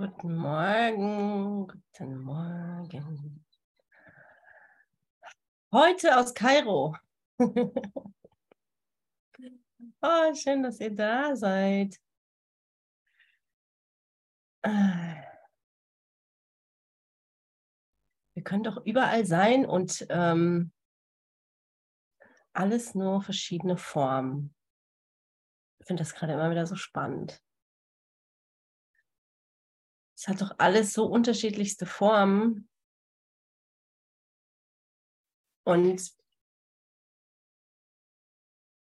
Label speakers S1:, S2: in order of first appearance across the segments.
S1: Guten Morgen, guten Morgen. Heute aus Kairo. oh, schön, dass ihr da seid. Wir können doch überall sein und ähm, alles nur verschiedene Formen. Ich finde das gerade immer wieder so spannend. Es hat doch alles so unterschiedlichste Formen. Und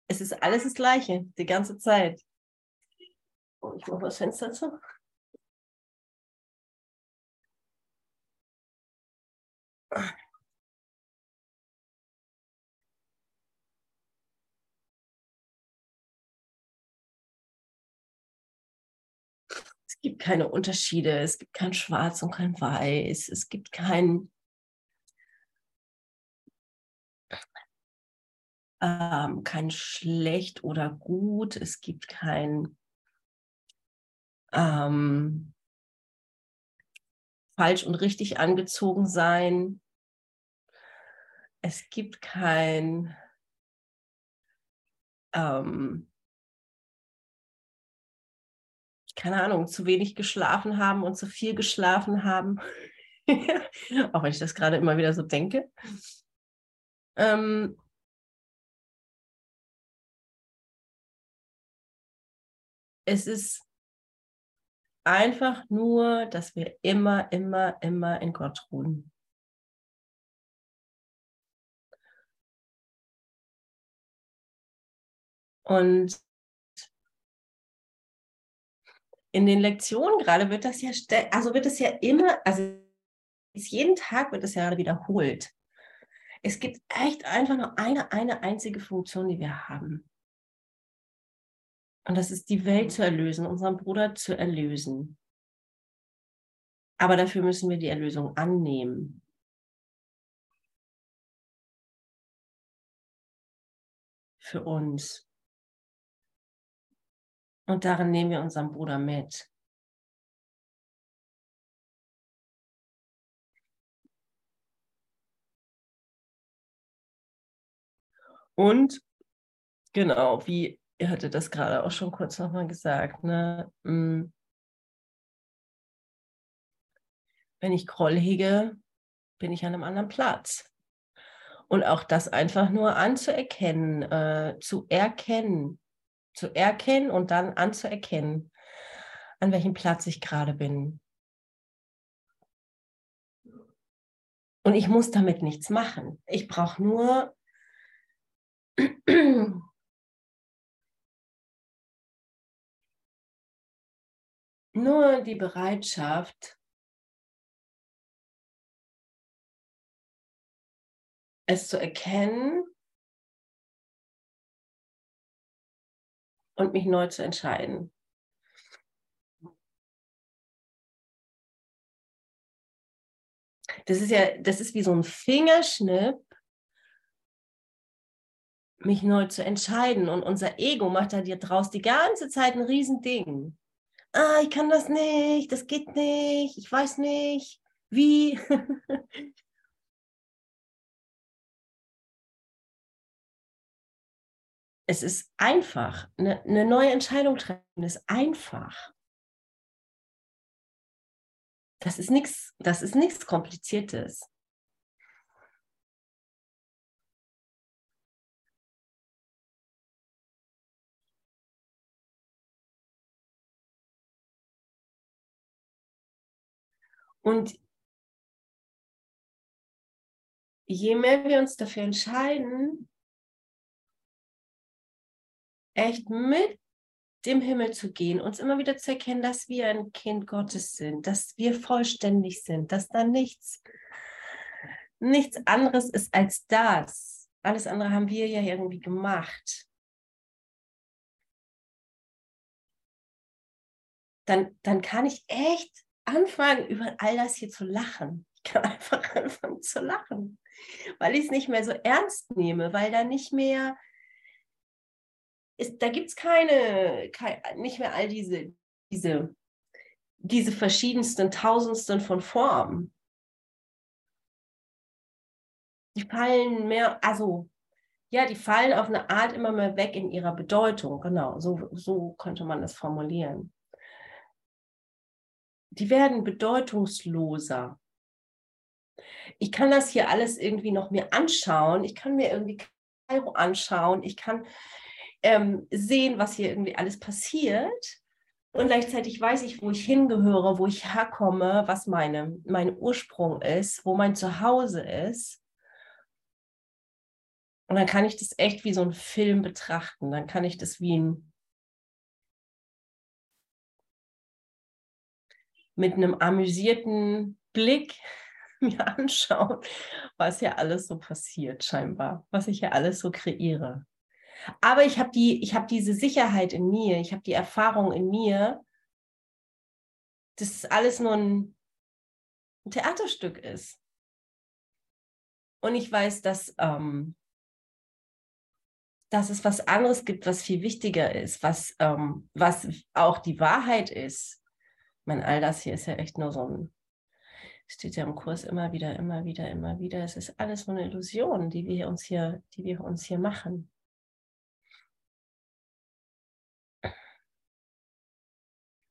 S1: es ist alles das Gleiche, die ganze Zeit. Oh, ich mache das Fenster zu. Es gibt keine Unterschiede, es gibt kein Schwarz und kein Weiß, es gibt kein ähm, kein schlecht oder gut, es gibt kein ähm, falsch und richtig angezogen sein. Es gibt kein ähm, keine Ahnung, zu wenig geschlafen haben und zu viel geschlafen haben. Auch wenn ich das gerade immer wieder so denke. Ähm, es ist einfach nur, dass wir immer, immer, immer in Gott ruhen. Und in den Lektionen gerade wird das ja, also wird es ja immer, also jeden Tag wird es ja wiederholt. Es gibt echt einfach nur eine, eine einzige Funktion, die wir haben. Und das ist die Welt zu erlösen, unseren Bruder zu erlösen. Aber dafür müssen wir die Erlösung annehmen. Für uns. Und darin nehmen wir unseren Bruder mit. Und genau, wie ihr hattet das gerade auch schon kurz nochmal gesagt, ne? Mm. Wenn ich Groll hege, bin ich an einem anderen Platz. Und auch das einfach nur anzuerkennen, äh, zu erkennen, zu erkennen und dann anzuerkennen, an welchem Platz ich gerade bin. Und ich muss damit nichts machen. Ich brauche nur nur die Bereitschaft, es zu erkennen und mich neu zu entscheiden. Das ist ja, das ist wie so ein Fingerschnipp, mich neu zu entscheiden. Und unser Ego macht da dir draus die ganze Zeit ein Riesending. Ah, ich kann das nicht, das geht nicht, ich weiß nicht, wie. es ist einfach. Eine, eine neue Entscheidung treffen ist einfach. Das ist nichts, das ist nichts Kompliziertes. Und je mehr wir uns dafür entscheiden, echt mit dem Himmel zu gehen, uns immer wieder zu erkennen, dass wir ein Kind Gottes sind, dass wir vollständig sind, dass da nichts, nichts anderes ist als das. Alles andere haben wir ja irgendwie gemacht. Dann, dann kann ich echt anfangen, über all das hier zu lachen. Ich kann einfach anfangen zu lachen, weil ich es nicht mehr so ernst nehme, weil da nicht mehr ist, da gibt es keine, keine, nicht mehr all diese, diese diese verschiedensten Tausendsten von Formen. Die fallen mehr, also ja, die fallen auf eine Art immer mehr weg in ihrer Bedeutung. Genau, so, so könnte man das formulieren. Die werden bedeutungsloser. Ich kann das hier alles irgendwie noch mir anschauen. Ich kann mir irgendwie Kairo anschauen. Ich kann ähm, sehen, was hier irgendwie alles passiert. Und gleichzeitig weiß ich, wo ich hingehöre, wo ich herkomme, was meine, mein Ursprung ist, wo mein Zuhause ist. Und dann kann ich das echt wie so ein Film betrachten. Dann kann ich das wie ein mit einem amüsierten Blick mir anschauen, was ja alles so passiert, scheinbar, was ich ja alles so kreiere. Aber ich habe die, ich habe diese Sicherheit in mir, ich habe die Erfahrung in mir, dass es alles nur ein Theaterstück ist. Und ich weiß, dass, ähm, dass es was anderes gibt, was viel wichtiger ist, was, ähm, was auch die Wahrheit ist. Ich meine, all das hier ist ja echt nur so ein, steht ja im Kurs immer wieder, immer wieder, immer wieder. Es ist alles nur eine Illusion, die wir uns hier, die wir uns hier machen.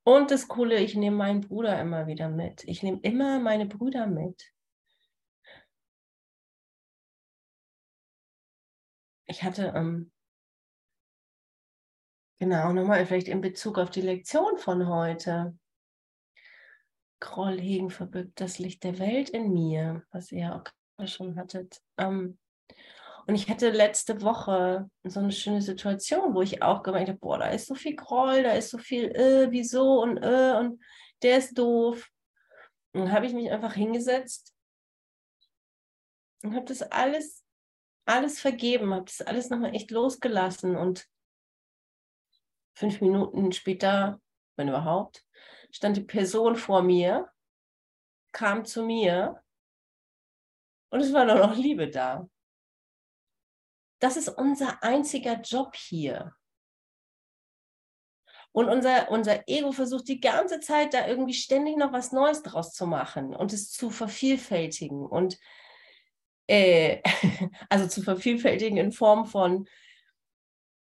S1: Und das Coole, ich nehme meinen Bruder immer wieder mit. Ich nehme immer meine Brüder mit. Ich hatte, ähm, genau, nochmal vielleicht in Bezug auf die Lektion von heute. Groll hegen verbirgt das Licht der Welt in mir, was ihr auch schon hattet. Ähm, und ich hatte letzte Woche so eine schöne Situation, wo ich auch gemeint habe, boah, da ist so viel Groll, da ist so viel, äh, wieso und äh, und der ist doof. Und dann habe ich mich einfach hingesetzt und habe das alles, alles vergeben, habe das alles nochmal echt losgelassen. Und fünf Minuten später, wenn überhaupt, stand die Person vor mir, kam zu mir und es war nur noch Liebe da. Das ist unser einziger Job hier. Und unser, unser Ego versucht die ganze Zeit da irgendwie ständig noch was Neues draus zu machen und es zu vervielfältigen. Und äh, also zu vervielfältigen in Form von,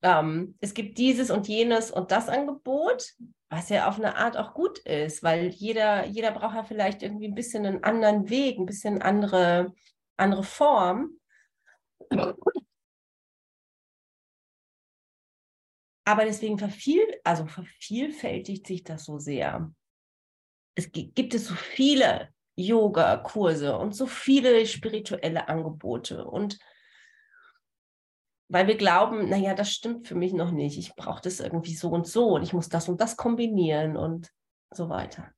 S1: ähm, es gibt dieses und jenes und das Angebot, was ja auf eine Art auch gut ist, weil jeder, jeder braucht ja vielleicht irgendwie ein bisschen einen anderen Weg, ein bisschen andere, andere Form. Aber deswegen verviel, also vervielfältigt sich das so sehr. Es gibt es so viele Yoga-Kurse und so viele spirituelle Angebote. Und weil wir glauben, naja, das stimmt für mich noch nicht. Ich brauche das irgendwie so und so und ich muss das und das kombinieren und so weiter.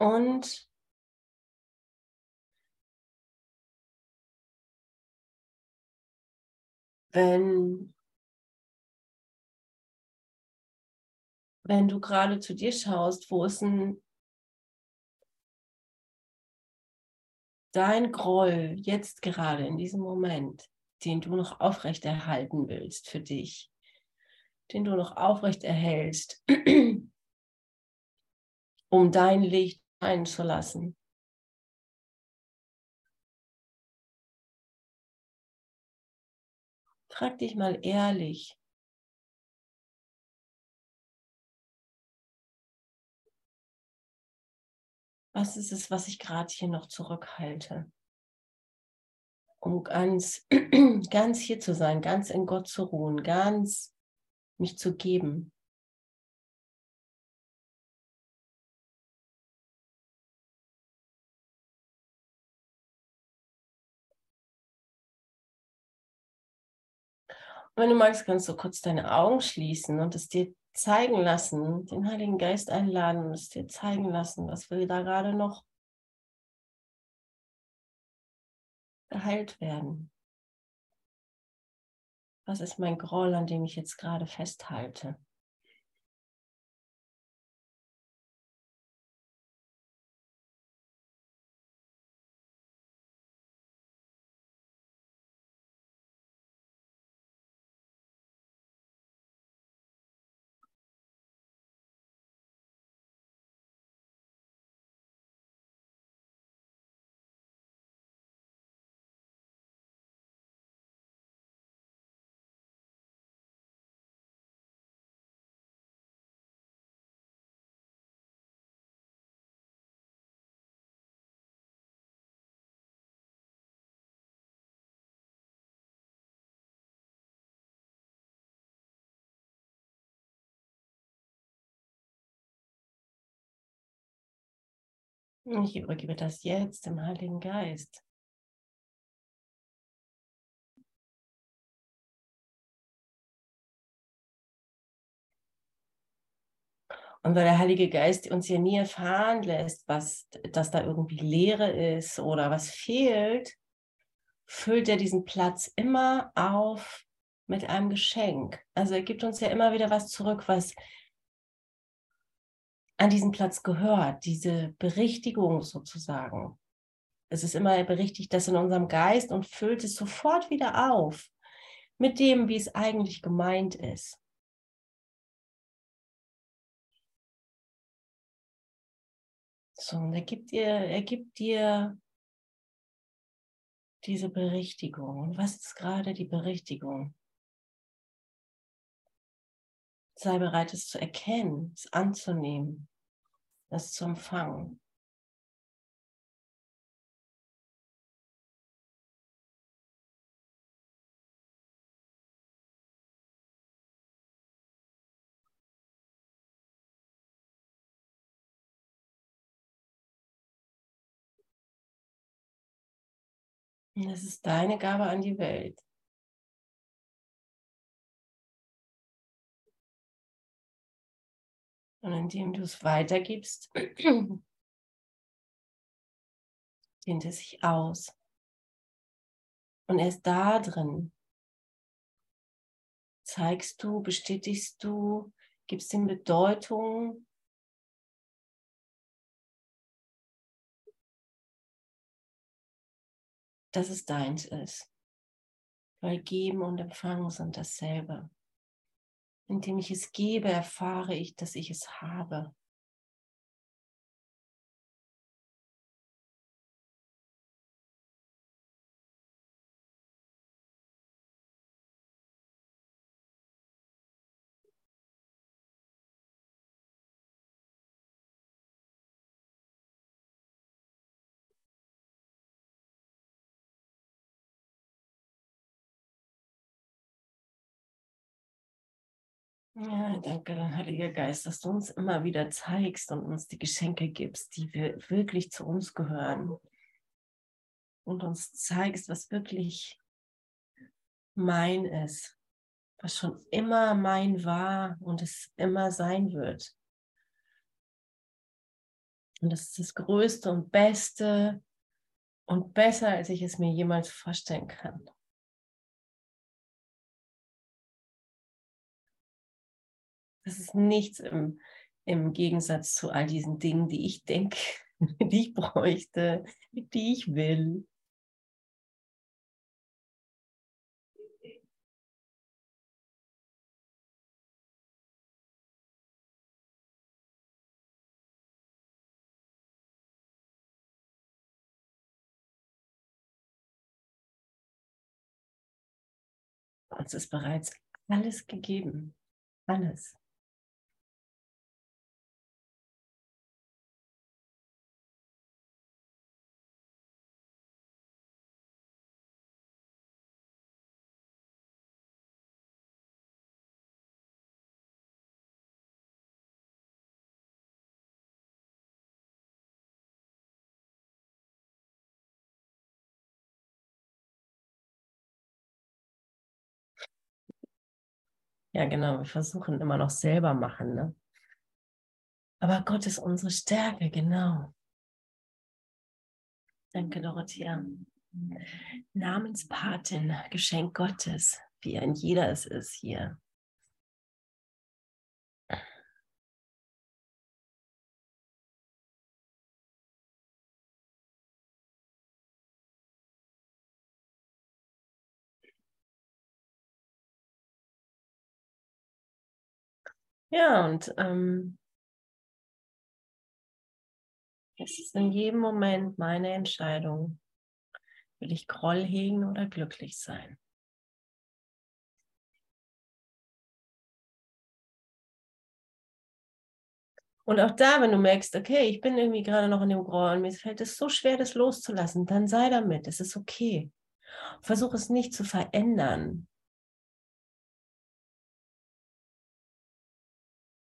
S1: Und wenn, wenn du gerade zu dir schaust, wo ist denn dein Groll jetzt gerade in diesem Moment, den du noch aufrechterhalten willst für dich, den du noch aufrechterhältst, um dein Licht einzulassen. Frag dich mal ehrlich, was ist es, was ich gerade hier noch zurückhalte, um ganz, ganz hier zu sein, ganz in Gott zu ruhen, ganz mich zu geben. Wenn du magst, kannst du kurz deine Augen schließen und es dir zeigen lassen, den Heiligen Geist einladen und es dir zeigen lassen, was will da gerade noch geheilt werden. Was ist mein Groll, an dem ich jetzt gerade festhalte? Ich übergebe das jetzt dem Heiligen Geist. Und weil der Heilige Geist uns hier nie erfahren lässt, was, dass da irgendwie Leere ist oder was fehlt, füllt er diesen Platz immer auf mit einem Geschenk. Also er gibt uns ja immer wieder was zurück, was an diesen Platz gehört, diese Berichtigung sozusagen. Es ist immer berichtigt, das in unserem Geist und füllt es sofort wieder auf mit dem, wie es eigentlich gemeint ist. So, und er gibt dir, er gibt dir diese Berichtigung. Und was ist gerade die Berichtigung? Sei bereit, es zu erkennen, es anzunehmen das zu empfangen. Das ist deine Gabe an die Welt. Und indem du es weitergibst, dehnt es sich aus. Und erst da drin zeigst du, bestätigst du, gibst ihm Bedeutung. dass es deins ist. Weil geben und empfangen sind dasselbe. Indem ich es gebe, erfahre ich, dass ich es habe. Danke, Heiliger Geist, dass du uns immer wieder zeigst und uns die Geschenke gibst, die wir wirklich zu uns gehören. Und uns zeigst, was wirklich mein ist, was schon immer mein war und es immer sein wird. Und das ist das Größte und Beste und besser, als ich es mir jemals vorstellen kann. Das ist nichts im, im Gegensatz zu all diesen Dingen, die ich denke, die ich bräuchte, die ich will. Uns ist bereits alles gegeben. Alles. Ja, genau, wir versuchen immer noch selber machen. Ne? Aber Gott ist unsere Stärke, genau. Danke, Dorothea. Namenspatin, Geschenk Gottes. wie ein jeder es ist hier. Ja, und ähm, es ist in jedem Moment meine Entscheidung, will ich Groll hegen oder glücklich sein. Und auch da, wenn du merkst, okay, ich bin irgendwie gerade noch in dem Groll und mir fällt es so schwer, das loszulassen, dann sei damit, es ist okay. Versuch es nicht zu verändern.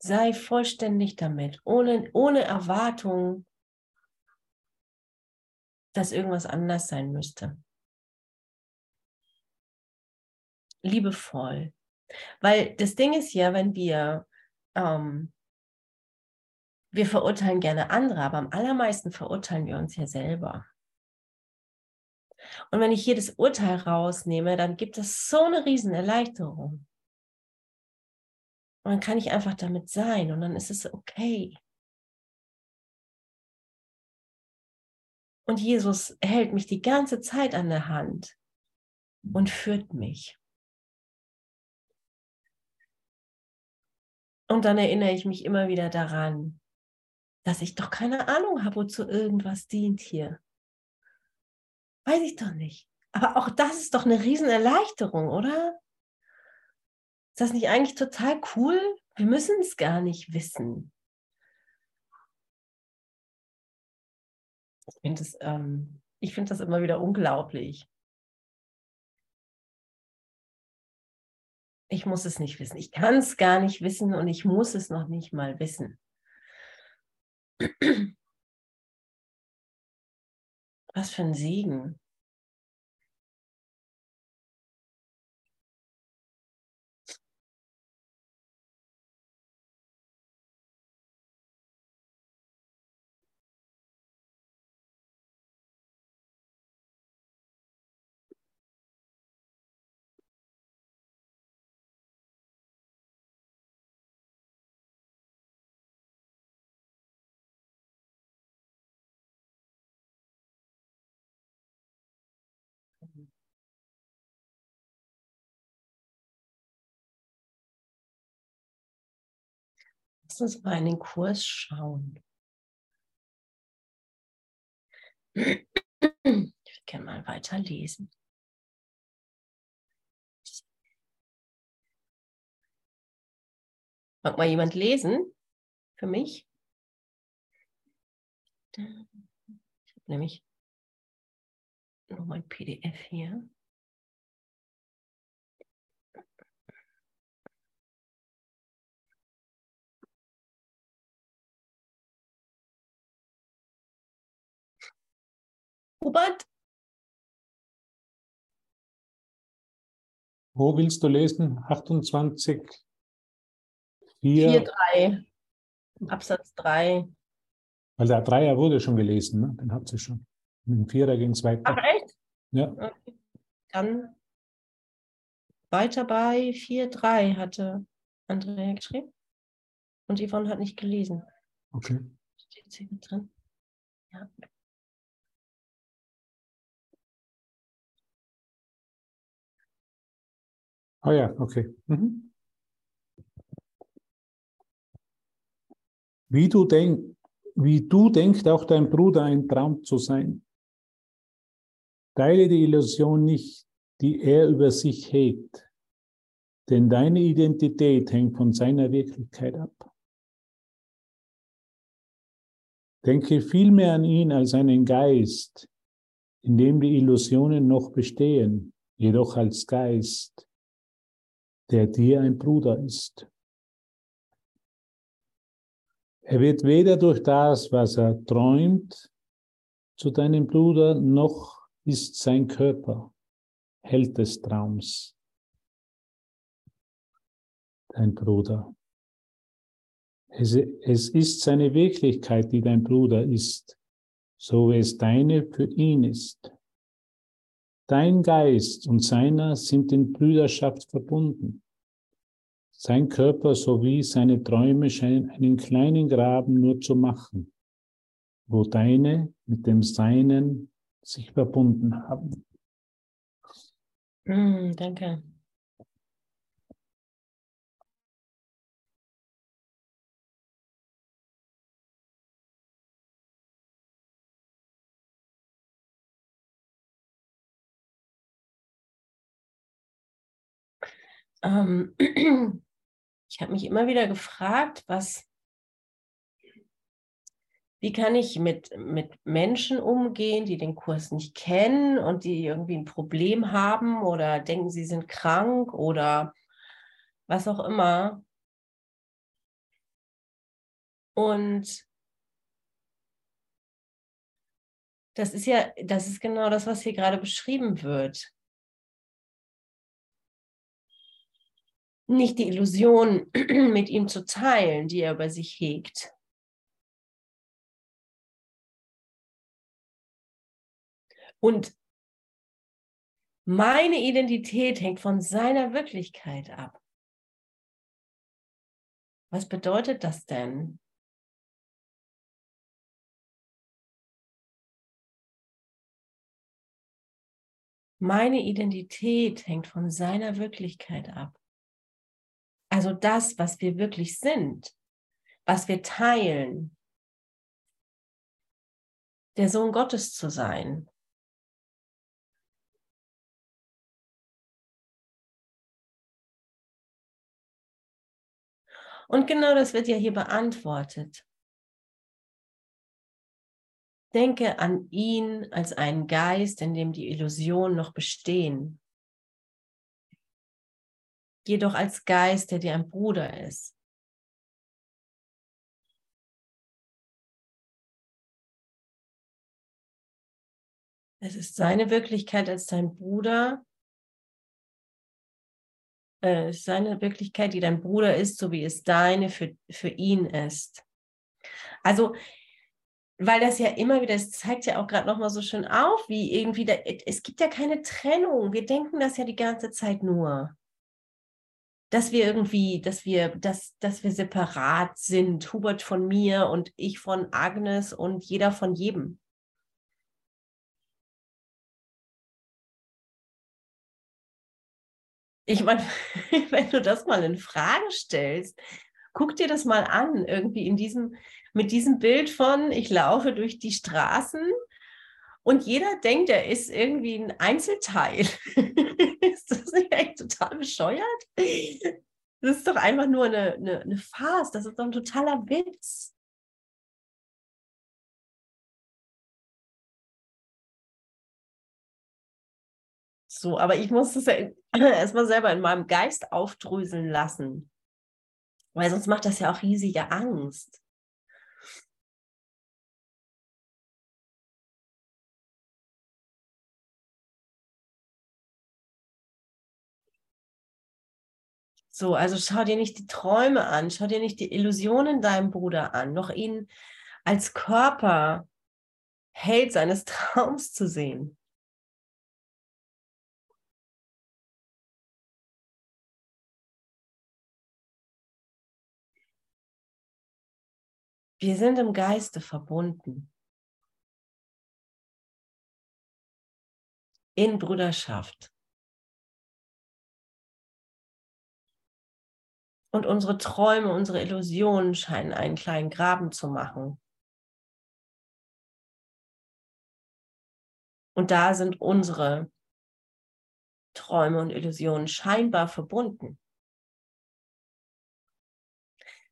S1: Sei vollständig damit, ohne, ohne Erwartung, dass irgendwas anders sein müsste. Liebevoll. Weil das Ding ist ja, wenn wir, ähm, wir verurteilen gerne andere, aber am allermeisten verurteilen wir uns ja selber. Und wenn ich hier das Urteil rausnehme, dann gibt es so eine riesen Erleichterung. Und dann kann ich einfach damit sein und dann ist es okay. Und Jesus hält mich die ganze Zeit an der Hand und führt mich. Und dann erinnere ich mich immer wieder daran, dass ich doch keine Ahnung habe, wozu irgendwas dient hier. Weiß ich doch nicht. Aber auch das ist doch eine Riesenerleichterung, oder? Ist das nicht eigentlich total cool? Wir müssen es gar nicht wissen. Ich finde es ähm, find das immer wieder unglaublich. Ich muss es nicht wissen. Ich kann es gar nicht wissen und ich muss es noch nicht mal wissen. Was für ein Segen. Lass uns mal in den Kurs schauen. Ich würde gerne mal weiterlesen. Mag mal jemand lesen für mich? Ich habe nämlich noch mein PDF hier. Hubert?
S2: Wo willst du lesen? 28,
S1: 4, 4 3, Absatz 3.
S2: Weil der Dreier wurde schon gelesen, ne? den hat sie schon. Mit dem Vierer ging es weiter.
S1: Ach echt?
S2: Ja.
S1: Okay. Dann weiter bei 4, 3 hatte Andrea geschrieben. Und Yvonne hat nicht gelesen.
S2: Okay.
S1: Steht sie mit drin? Ja.
S2: Ah ja, okay. Mhm. Wie du, denk, wie du denkt auch dein Bruder ein Traum zu sein. Teile die Illusion nicht, die er über sich hegt, denn deine Identität hängt von seiner Wirklichkeit ab. Denke vielmehr an ihn als einen Geist, in dem die Illusionen noch bestehen, jedoch als Geist, der dir ein Bruder ist. Er wird weder durch das, was er träumt, zu deinem Bruder, noch ist sein Körper Held des Traums, dein Bruder. Es, es ist seine Wirklichkeit, die dein Bruder ist, so wie es deine für ihn ist. Dein Geist und seiner sind in Brüderschaft verbunden. Sein Körper sowie seine Träume scheinen einen kleinen Graben nur zu machen, wo deine mit dem Seinen sich verbunden haben.
S1: Mm, danke. Ähm, ich habe mich immer wieder gefragt, was, wie kann ich mit, mit Menschen umgehen, die den Kurs nicht kennen und die irgendwie ein Problem haben oder denken, sie sind krank oder was auch immer. Und das ist ja, das ist genau das, was hier gerade beschrieben wird. Nicht die Illusion mit ihm zu teilen, die er über sich hegt. Und meine Identität hängt von seiner Wirklichkeit ab. Was bedeutet das denn? Meine Identität hängt von seiner Wirklichkeit ab. Also das, was wir wirklich sind, was wir teilen, der Sohn Gottes zu sein. Und genau das wird ja hier beantwortet. Denke an ihn als einen Geist, in dem die Illusionen noch bestehen jedoch als Geist, der dir ein Bruder ist. Es ist seine Wirklichkeit als dein Bruder, äh, seine Wirklichkeit, die dein Bruder ist, so wie es deine für, für ihn ist. Also, weil das ja immer wieder, es zeigt ja auch gerade nochmal so schön auf, wie irgendwie, da, es gibt ja keine Trennung. Wir denken das ja die ganze Zeit nur dass wir irgendwie, dass wir, dass, dass wir separat sind, Hubert von mir und ich von Agnes und jeder von jedem. Ich meine, wenn du das mal in Frage stellst, guck dir das mal an, irgendwie in diesem, mit diesem Bild von, ich laufe durch die Straßen und jeder denkt, er ist irgendwie ein Einzelteil. ist das nicht echt total bescheuert? Das ist doch einfach nur eine, eine, eine Farce, das ist doch ein totaler Witz. So, aber ich muss das ja erstmal selber in meinem Geist aufdröseln lassen. Weil sonst macht das ja auch riesige Angst. So, also schau dir nicht die Träume an, schau dir nicht die Illusionen deinem Bruder an, noch ihn als Körper Held seines Traums zu sehen. Wir sind im Geiste verbunden. In Brüderschaft. Und unsere Träume, unsere Illusionen scheinen einen kleinen Graben zu machen. Und da sind unsere Träume und Illusionen scheinbar verbunden.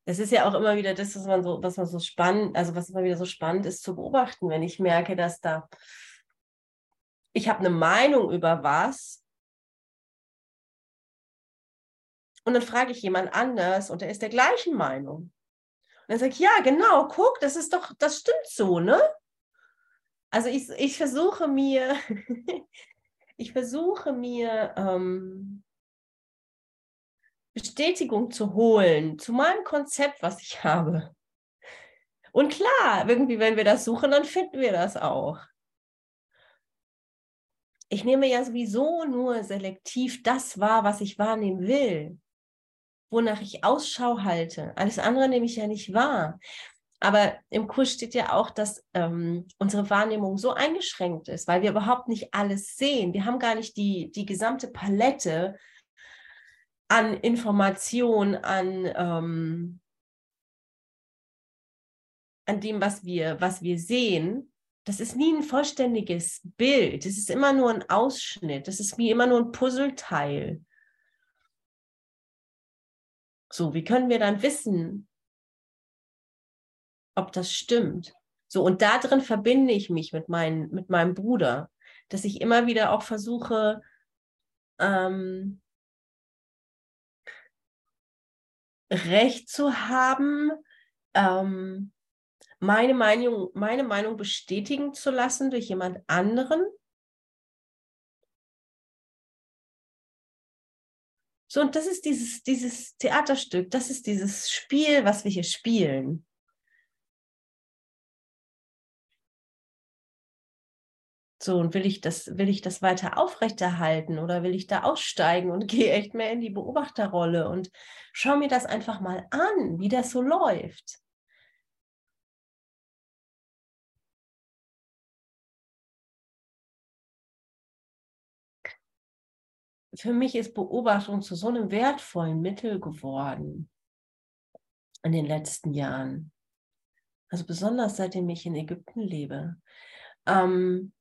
S1: Das ist ja auch immer wieder das, was man so, was man so spannend, also was immer wieder so spannend ist zu beobachten, wenn ich merke, dass da ich habe eine Meinung über was Und dann frage ich jemand anders und der ist der gleichen Meinung. Und dann sage ich, ja, genau, guck, das ist doch, das stimmt so, ne? Also ich, ich versuche mir, ich versuche mir ähm, Bestätigung zu holen zu meinem Konzept, was ich habe. Und klar, irgendwie, wenn wir das suchen, dann finden wir das auch. ich nehme ja sowieso nur selektiv das wahr, was ich wahrnehmen will, wonach ich Ausschau halte. Alles andere nehme ich ja nicht wahr. Aber im Kurs steht ja auch, dass ähm, unsere Wahrnehmung so eingeschränkt ist, weil wir überhaupt nicht alles sehen. Wir haben gar nicht die, die gesamte Palette an Information, an, ähm, an dem, was wir, was wir sehen. Das ist nie ein vollständiges Bild. Es ist immer nur ein Ausschnitt. Das ist wie immer nur ein Puzzleteil. So, wie können wir dann wissen, ob das stimmt? So, und da drin verbinde ich mich mit, mein, mit meinem Bruder, dass ich immer wieder auch versuche, ähm, Recht zu haben, ähm, meine Meinung, meine Meinung bestätigen zu lassen durch jemand anderen. So, und das ist dieses, dieses Theaterstück, das ist dieses Spiel, was wir hier spielen. So, und will ich das, will ich das weiter aufrechterhalten oder will ich da aussteigen und gehe echt mehr in die Beobachterrolle und schau mir das einfach mal an, wie das so läuft. Für mich ist Beobachtung zu so einem wertvollen Mittel geworden in den letzten Jahren. Also besonders seitdem ich in Ägypten lebe. Ähm,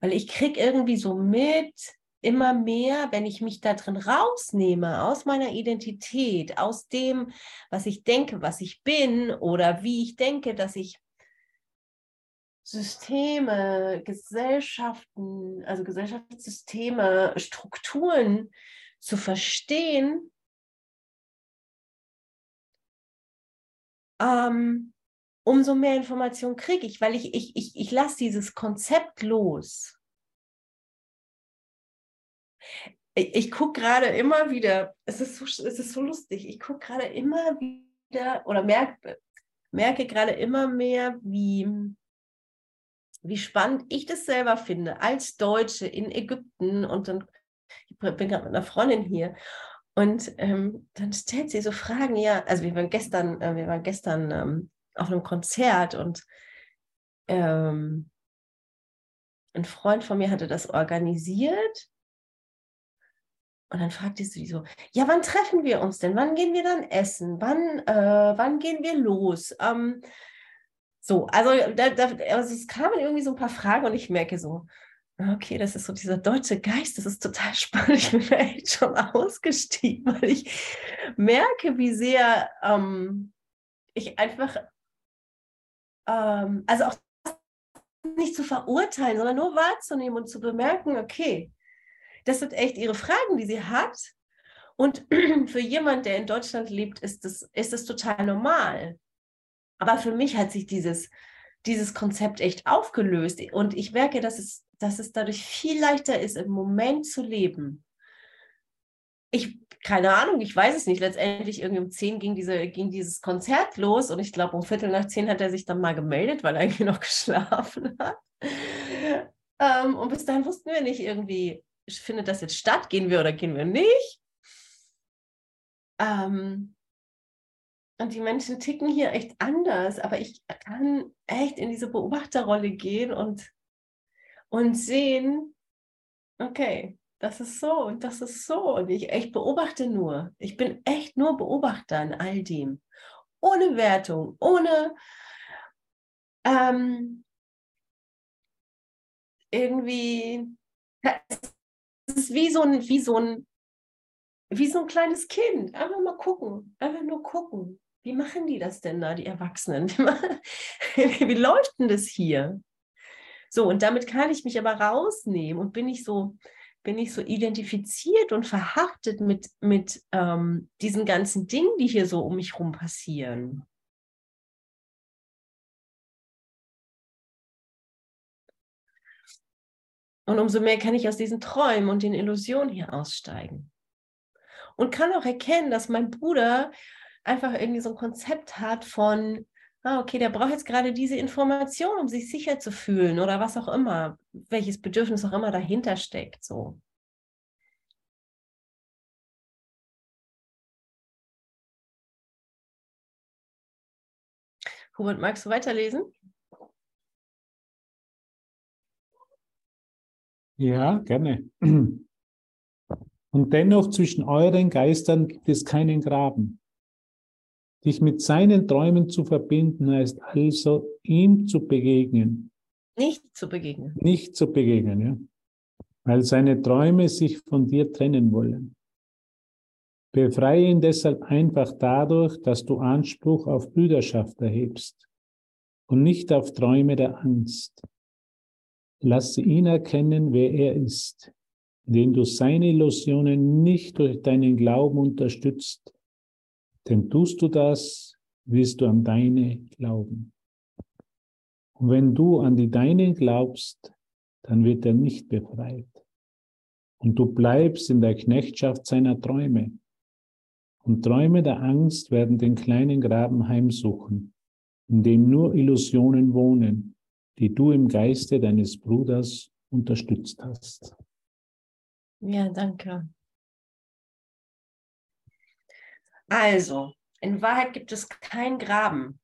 S1: weil ich kriege irgendwie so mit, immer mehr, wenn ich mich da drin rausnehme, aus meiner Identität, aus dem, was ich denke, was ich bin oder wie ich denke, dass ich Systeme, Gesellschaften, also Gesellschaftssysteme, Strukturen zu verstehen, ähm, umso mehr Informationen kriege ich, weil ich, ich, ich, ich lasse dieses Konzept los. Ich, ich gucke gerade immer wieder, es ist so, es ist so lustig, ich gucke gerade immer wieder oder merke, merke gerade immer mehr, wie, wie spannend ich das selber finde, als Deutsche in Ägypten und dann, ich bin gerade mit einer Freundin hier und ähm, dann stellt sie so Fragen, ja, also wir waren gestern, äh, wir waren gestern ähm, auf einem Konzert und ähm, ein Freund von mir hatte das organisiert. Und dann fragte sie so, ja, wann treffen wir uns denn? Wann gehen wir dann essen? Wann, äh, wann gehen wir los? Ähm, so, also, da, da, also es kamen irgendwie so ein paar Fragen und ich merke so, okay, das ist so dieser deutsche Geist, das ist total spannend. Ich bin echt schon ausgestiegen, weil ich merke, wie sehr ähm, ich einfach ähm, also auch nicht zu verurteilen, sondern nur wahrzunehmen und zu bemerken, okay, das sind echt ihre Fragen, die sie hat. Und für jemand, der in Deutschland lebt, ist das, ist das total normal. Aber für mich hat sich dieses, dieses Konzept echt aufgelöst. Und ich merke, dass es, dass es dadurch viel leichter ist, im Moment zu leben. Ich keine Ahnung, ich weiß es nicht. Letztendlich irgendwie um 10 ging, diese, ging dieses Konzert los und ich glaube, um Viertel nach 10 hat er sich dann mal gemeldet, weil er irgendwie noch geschlafen hat. Ähm, und bis dahin wussten wir nicht irgendwie, findet das jetzt statt, gehen wir oder gehen wir nicht. Ähm, und die Menschen ticken hier echt anders, aber ich kann echt in diese Beobachterrolle gehen und, und sehen, okay, das ist so und das ist so. Und ich, ich beobachte nur. Ich bin echt nur Beobachter in all dem. Ohne Wertung, ohne ähm, irgendwie. Es ist wie so ein, wie so ein, wie so ein kleines Kind. Einfach mal gucken. Einfach nur gucken. Wie machen die das denn da, die Erwachsenen? Wie, wie läuft denn das hier? So, und damit kann ich mich aber rausnehmen und bin ich so, bin ich so identifiziert und verhaftet mit, mit ähm, diesen ganzen Dingen, die hier so um mich herum passieren. Und umso mehr kann ich aus diesen Träumen und den Illusionen hier aussteigen. Und kann auch erkennen, dass mein Bruder einfach irgendwie so ein Konzept hat von, ah, okay, der braucht jetzt gerade diese Information, um sich sicher zu fühlen oder was auch immer, welches Bedürfnis auch immer dahinter steckt. So. Hubert, magst du weiterlesen?
S2: Ja, gerne. Und dennoch zwischen euren Geistern gibt es keinen Graben. Dich mit seinen Träumen zu verbinden heißt also, ihm zu begegnen.
S1: Nicht zu begegnen.
S2: Nicht zu begegnen, ja. Weil seine Träume sich von dir trennen wollen. Befreie ihn deshalb einfach dadurch, dass du Anspruch auf Brüderschaft erhebst und nicht auf Träume der Angst. Lasse ihn erkennen, wer er ist, indem du seine Illusionen nicht durch deinen Glauben unterstützt, denn tust du das, wirst du an deine glauben. Und wenn du an die deinen glaubst, dann wird er nicht befreit. Und du bleibst in der Knechtschaft seiner Träume. Und Träume der Angst werden den kleinen Graben heimsuchen, in dem nur Illusionen wohnen, die du im Geiste deines Bruders unterstützt hast.
S1: Ja, danke. Also, in Wahrheit gibt es keinen Graben.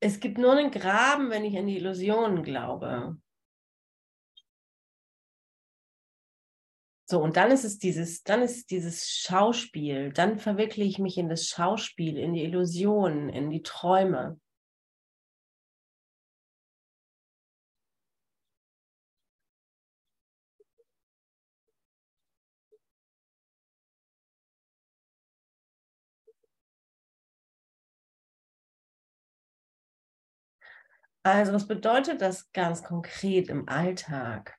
S1: Es gibt nur einen Graben, wenn ich an die Illusionen glaube. So, und dann ist es dieses, dann ist dieses Schauspiel, dann verwickle ich mich in das Schauspiel, in die Illusionen, in die Träume. Also, was bedeutet das ganz konkret im Alltag?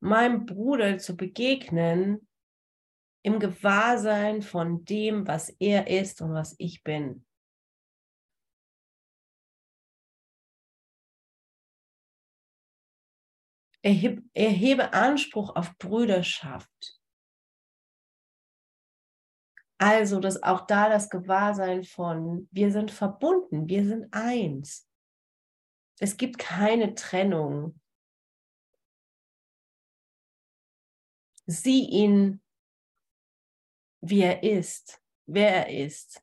S1: meinem Bruder zu begegnen im Gewahrsein von dem, was er ist und was ich bin. Erhebe, Anspruch auf Brüderschaft. Also, dass auch da das Gewahrsein von, wir sind verbunden, wir sind eins. Es gibt keine Trennung. Sieh ihn, wie er ist, wer er ist.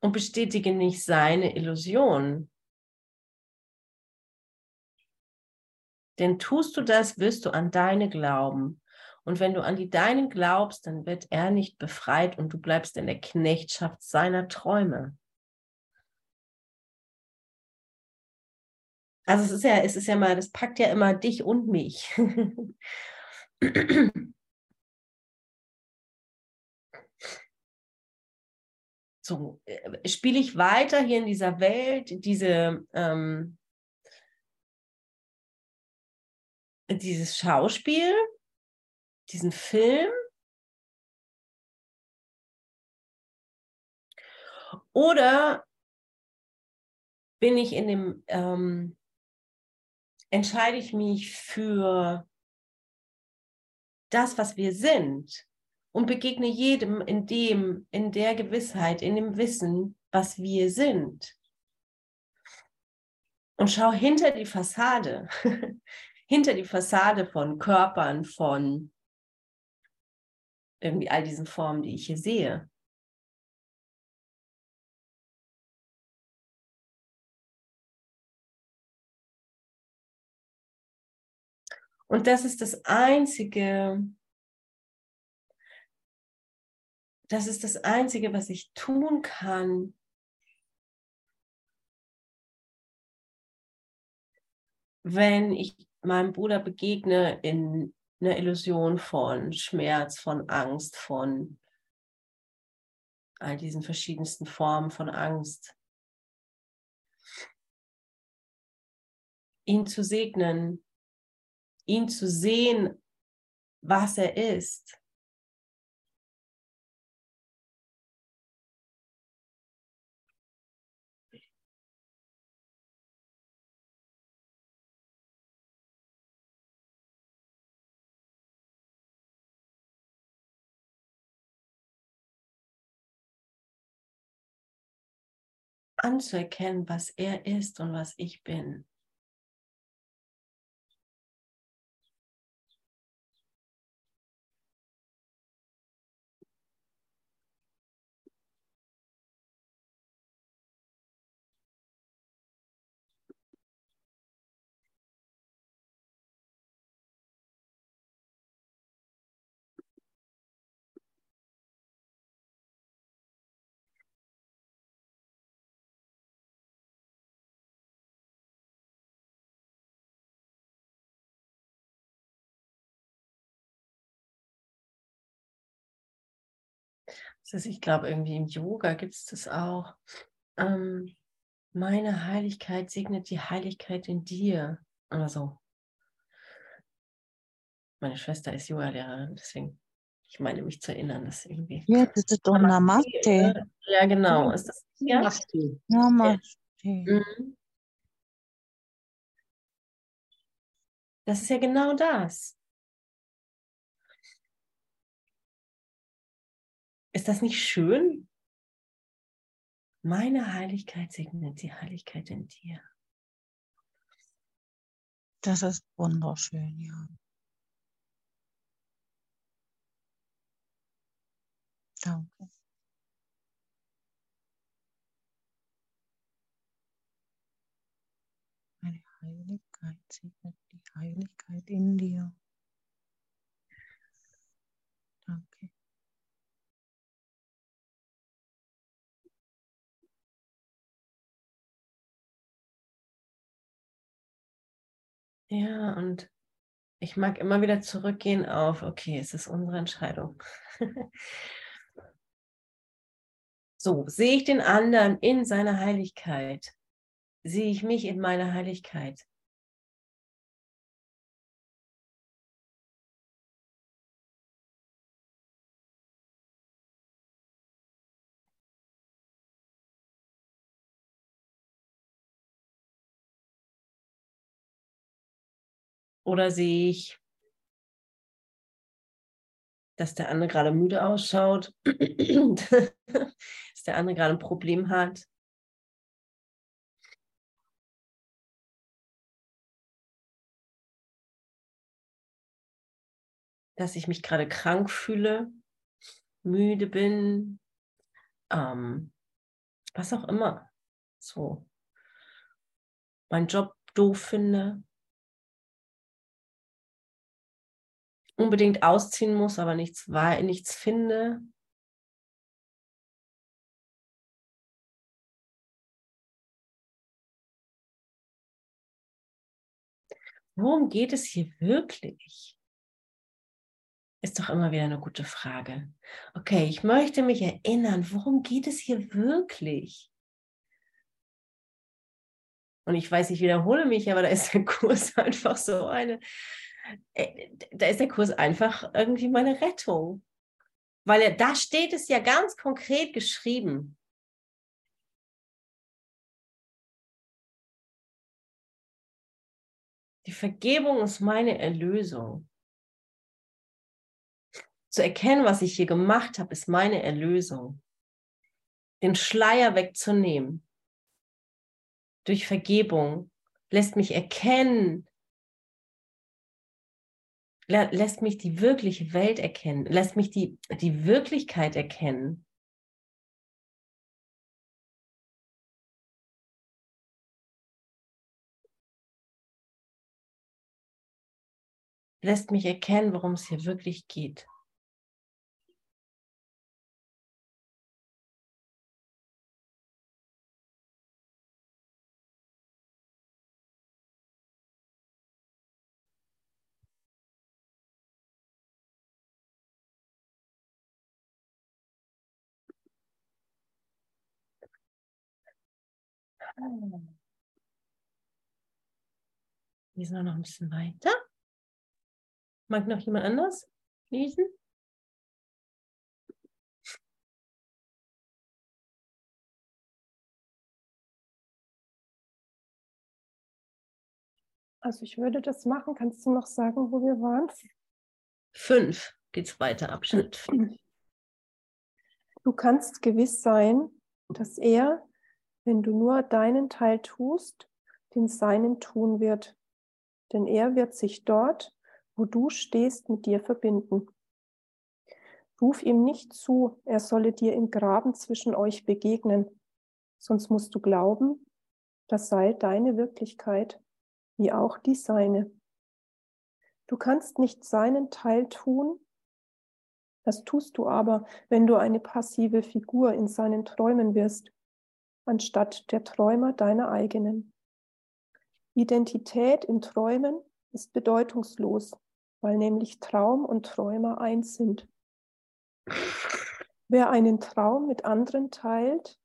S1: Und bestätige nicht seine Illusion. Denn tust du das, wirst du an deine glauben. Und wenn du an die deinen glaubst, dann wird er nicht befreit und du bleibst in der Knechtschaft seiner Träume. Also es ist ja, es ist ja mal, das packt ja immer dich und mich. so, äh, spiele ich weiter hier in dieser Welt, diese, ähm, dieses Schauspiel, diesen Film? Oder bin ich in dem, ähm, entscheide ich mich für das, was wir sind und begegne jedem in dem, in der Gewissheit, in dem Wissen, was wir sind. Und schau hinter die Fassade, hinter die Fassade von Körpern, von irgendwie all diesen Formen, die ich hier sehe. Und das ist das Einzige, das ist das Einzige, was ich tun kann, wenn ich meinem Bruder begegne in einer Illusion von Schmerz, von Angst, von all diesen verschiedensten Formen von Angst. Ihn zu segnen, ihn zu sehen, was er ist. Anzuerkennen, was er ist und was ich bin. Das ich glaube, irgendwie im Yoga gibt es das auch. Ähm, meine Heiligkeit segnet die Heiligkeit in dir. Oder so. Meine Schwester ist Yoga-Lehrerin, deswegen, ich meine mich zu erinnern, dass irgendwie.
S3: Ja, das ist doch Namaste.
S1: Ja, genau. Ist das, ja?
S3: Namaste. Namaste. Mhm.
S1: Das ist ja genau das. Ist das nicht schön? Meine Heiligkeit segnet die Heiligkeit in dir.
S3: Das ist wunderschön, ja. Danke. Meine Heiligkeit segnet die Heiligkeit in dir. Danke.
S1: Ja, und ich mag immer wieder zurückgehen auf, okay, es ist unsere Entscheidung. so, sehe ich den anderen in seiner Heiligkeit? Sehe ich mich in meiner Heiligkeit? Oder sehe ich, dass der andere gerade müde ausschaut, dass der andere gerade ein Problem hat? Dass ich mich gerade krank fühle, müde bin, ähm, was auch immer. So. Mein Job doof finde. Unbedingt ausziehen muss, aber nichts, nichts finde. Worum geht es hier wirklich? Ist doch immer wieder eine gute Frage. Okay, ich möchte mich erinnern, worum geht es hier wirklich? Und ich weiß, ich wiederhole mich, aber da ist der Kurs einfach so eine da ist der Kurs einfach irgendwie meine Rettung. Weil da steht es ja ganz konkret geschrieben. Die Vergebung ist meine Erlösung. Zu erkennen, was ich hier gemacht habe, ist meine Erlösung. Den Schleier wegzunehmen durch Vergebung lässt mich erkennen, lässt mich die wirkliche Welt erkennen, lässt mich die, die Wirklichkeit erkennen. Lässt mich erkennen, worum es hier wirklich geht. Lesen wir noch ein bisschen weiter. Mag noch jemand anders lesen?
S4: Also ich würde das machen. Kannst du noch sagen, wo wir waren?
S1: Fünf geht's weiter, Abschnitt fünf.
S4: Du kannst gewiss sein, dass er wenn du nur deinen Teil tust, den seinen tun wird. Denn er wird sich dort, wo du stehst, mit dir verbinden. Ruf ihm nicht zu, er solle dir im Graben zwischen euch begegnen, sonst musst du glauben, das sei deine Wirklichkeit, wie auch die seine. Du kannst nicht seinen Teil tun, das tust du aber, wenn du eine passive Figur in seinen Träumen wirst, anstatt der Träumer deiner eigenen. Identität in Träumen ist bedeutungslos, weil nämlich Traum und Träumer eins sind. Wer einen Traum mit anderen teilt,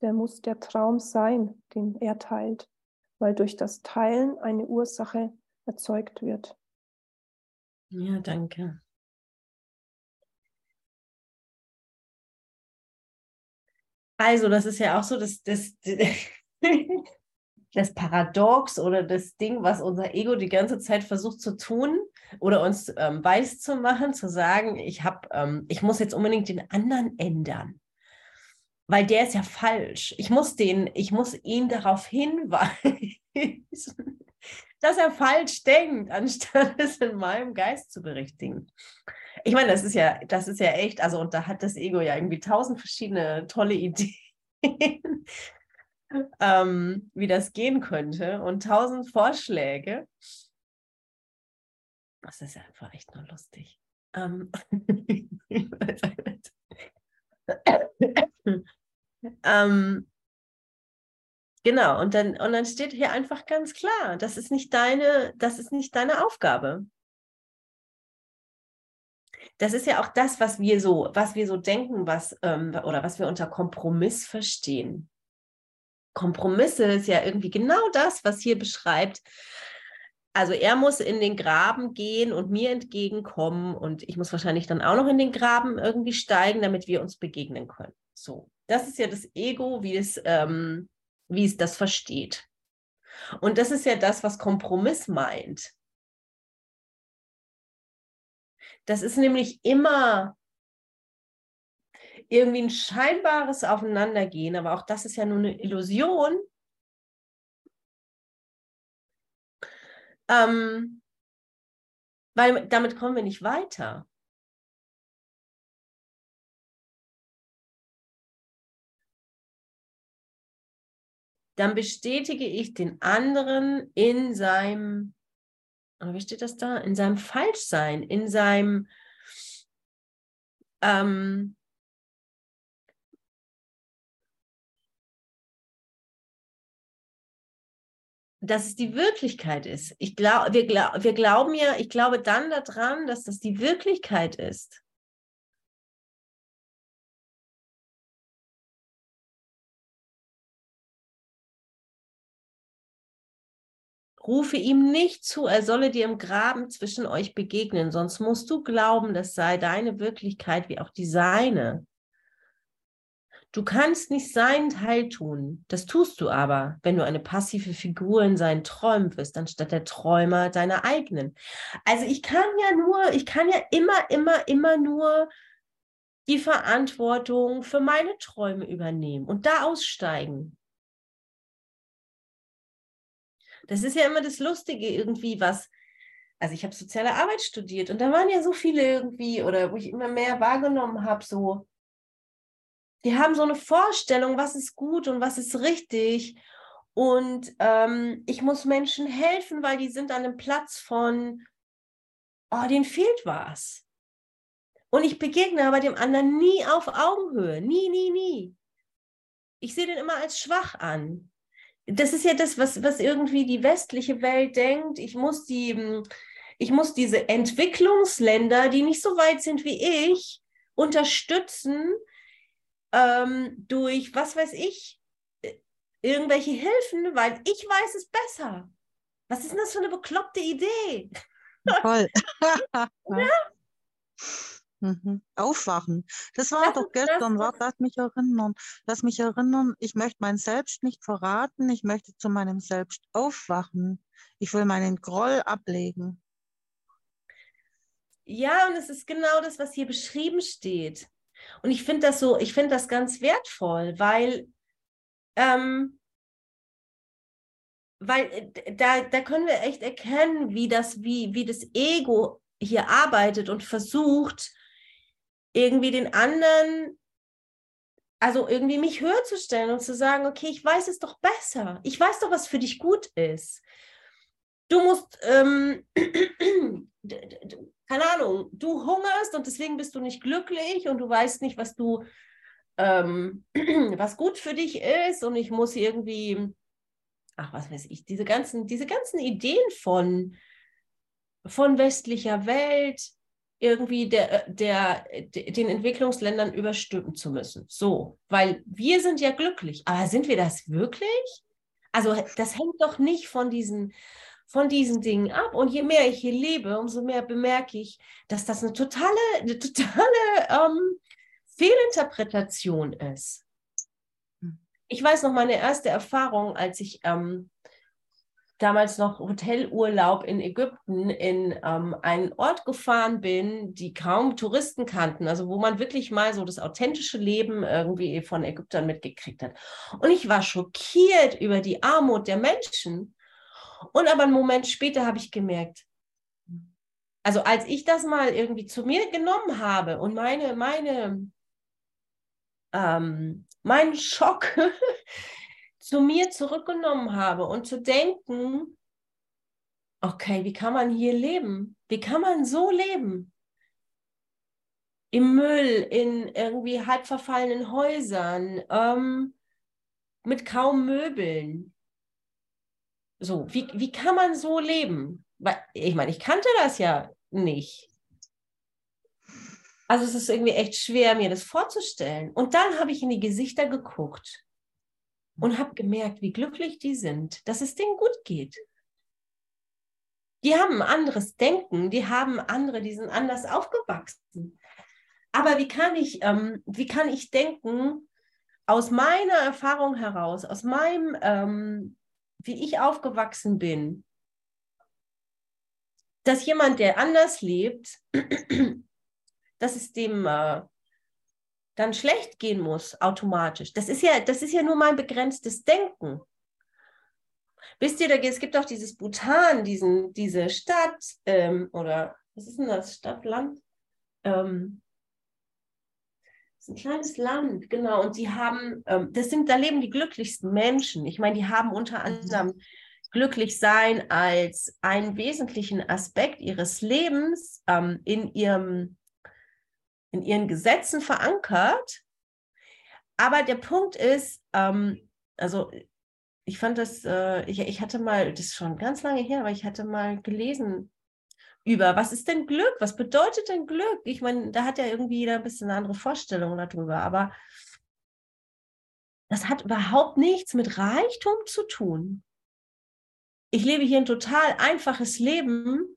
S4: der muss der Traum sein, den er teilt, weil durch das Teilen eine Ursache erzeugt wird.
S1: Ja, danke. Also, das ist ja auch so, dass das, das Paradox oder das Ding, was unser Ego die ganze Zeit versucht zu tun oder uns ähm, weiß zu machen, zu sagen, ich habe, ähm, ich muss jetzt unbedingt den anderen ändern, weil der ist ja falsch. Ich muss den, ich muss ihn darauf hinweisen, dass er falsch denkt, anstatt es in meinem Geist zu berichtigen. Ich meine, das ist ja, das ist ja echt, also und da hat das Ego ja irgendwie tausend verschiedene tolle Ideen ähm, wie das gehen könnte und tausend Vorschläge. Das ist ja einfach echt nur lustig. Ähm, ähm, genau, und dann, und dann steht hier einfach ganz klar, das ist nicht deine, das ist nicht deine Aufgabe. Das ist ja auch das, was wir so, was wir so denken, was ähm, oder was wir unter Kompromiss verstehen. Kompromisse ist ja irgendwie genau das, was hier beschreibt. Also er muss in den Graben gehen und mir entgegenkommen und ich muss wahrscheinlich dann auch noch in den Graben irgendwie steigen, damit wir uns begegnen können. So, das ist ja das Ego, wie es, ähm, wie es das versteht. Und das ist ja das, was Kompromiss meint. Das ist nämlich immer irgendwie ein scheinbares Aufeinandergehen, aber auch das ist ja nur eine Illusion. Ähm, weil damit kommen wir nicht weiter. Dann bestätige ich den anderen in seinem, wie steht das da? In seinem Falschsein, in seinem ähm, dass es die Wirklichkeit ist. Ich glaub, wir, glaub, wir glauben ja, ich glaube dann daran, dass das die Wirklichkeit ist. Rufe ihm nicht zu, er solle dir im Graben zwischen euch begegnen, sonst musst du glauben, das sei deine Wirklichkeit wie auch die seine. Du kannst nicht seinen Teil tun. Das tust du aber, wenn du eine passive Figur in seinen Träumen wirst, anstatt der Träumer deiner eigenen. Also ich kann ja nur, ich kann ja immer, immer, immer nur die Verantwortung für meine Träume übernehmen und da aussteigen. Das ist ja immer das Lustige irgendwie, was, also ich habe soziale Arbeit studiert und da waren ja so viele irgendwie, oder wo ich immer mehr wahrgenommen habe, so, die haben so eine Vorstellung, was ist gut und was ist richtig. Und ähm, ich muss Menschen helfen, weil die sind an einem Platz von, oh, denen fehlt was. Und ich begegne aber dem anderen nie auf Augenhöhe. Nie, nie, nie. Ich sehe den immer als schwach an. Das ist ja das, was, was irgendwie die westliche Welt denkt. Ich muss die, hm, ich muss diese Entwicklungsländer, die nicht so weit sind wie ich, unterstützen, ähm, durch, was weiß ich, äh, irgendwelche Hilfen, weil ich weiß es besser. Was ist denn das für eine bekloppte Idee?
S3: Voll. ja? Mhm. Aufwachen. Das war das doch gestern, das, lass mich erinnern. Lass mich erinnern, ich möchte mein Selbst nicht verraten, ich möchte zu meinem Selbst aufwachen. Ich will meinen Groll ablegen.
S1: Ja, und es ist genau das, was hier beschrieben steht. Und ich finde das so, ich finde das ganz wertvoll, weil ähm, weil äh, da, da können wir echt erkennen, wie das, wie, wie das Ego hier arbeitet und versucht, irgendwie den anderen, also irgendwie mich höher zu stellen und zu sagen, okay, ich weiß es doch besser. Ich weiß doch, was für dich gut ist. Du musst, ähm, keine Ahnung, du hungerst und deswegen bist du nicht glücklich und du weißt nicht, was du, ähm, was gut für dich ist und ich muss irgendwie, ach, was weiß ich, diese ganzen, diese ganzen Ideen von, von westlicher Welt, irgendwie der, der, den Entwicklungsländern überstimmen zu müssen. So, weil wir sind ja glücklich. Aber sind wir das wirklich? Also das hängt doch nicht von diesen, von diesen Dingen ab. Und je mehr ich hier lebe, umso mehr bemerke ich, dass das eine totale, eine totale ähm, Fehlinterpretation ist. Hm. Ich weiß noch meine erste Erfahrung, als ich ähm, damals noch Hotelurlaub in Ägypten in ähm, einen Ort gefahren bin, die kaum Touristen kannten, also wo man wirklich mal so das authentische Leben irgendwie von Ägyptern mitgekriegt hat. Und ich war schockiert über die Armut der Menschen. Und aber einen Moment später habe ich gemerkt, also als ich das mal irgendwie zu mir genommen habe und meine, meine, ähm, meinen Schock zu mir zurückgenommen habe und zu denken, okay, wie kann man hier leben? Wie kann man so leben? Im Müll, in irgendwie halb verfallenen Häusern, ähm, mit kaum Möbeln. So, wie, wie kann man so leben? Weil, ich meine, ich kannte das ja nicht. Also es ist irgendwie echt schwer, mir das vorzustellen. Und dann habe ich in die Gesichter geguckt und habe gemerkt, wie glücklich die sind, dass es denen gut geht. Die haben ein anderes Denken, die haben andere, die sind anders aufgewachsen. Aber wie kann ich, ähm, wie kann ich denken, aus meiner Erfahrung heraus, aus meinem, ähm, wie ich aufgewachsen bin, dass jemand, der anders lebt, dass es dem äh, dann schlecht gehen muss automatisch. Das ist ja, das ist ja nur mein begrenztes Denken. Wisst ihr, es gibt auch dieses Bhutan, diesen, diese Stadt ähm, oder was ist denn das? Stadt, Land? Ähm, das ist ein kleines Land, genau. Und die haben, ähm, das sind, da leben die glücklichsten Menschen. Ich meine, die haben unter anderem glücklich sein als einen wesentlichen Aspekt ihres Lebens ähm, in ihrem in ihren Gesetzen verankert. Aber der Punkt ist, ähm, also ich fand das, äh, ich, ich hatte mal, das ist schon ganz lange her, aber ich hatte mal gelesen über, was ist denn Glück? Was bedeutet denn Glück? Ich meine, da hat ja irgendwie jeder ein bisschen eine andere Vorstellung darüber, aber das hat überhaupt nichts mit Reichtum zu tun. Ich lebe hier ein total einfaches Leben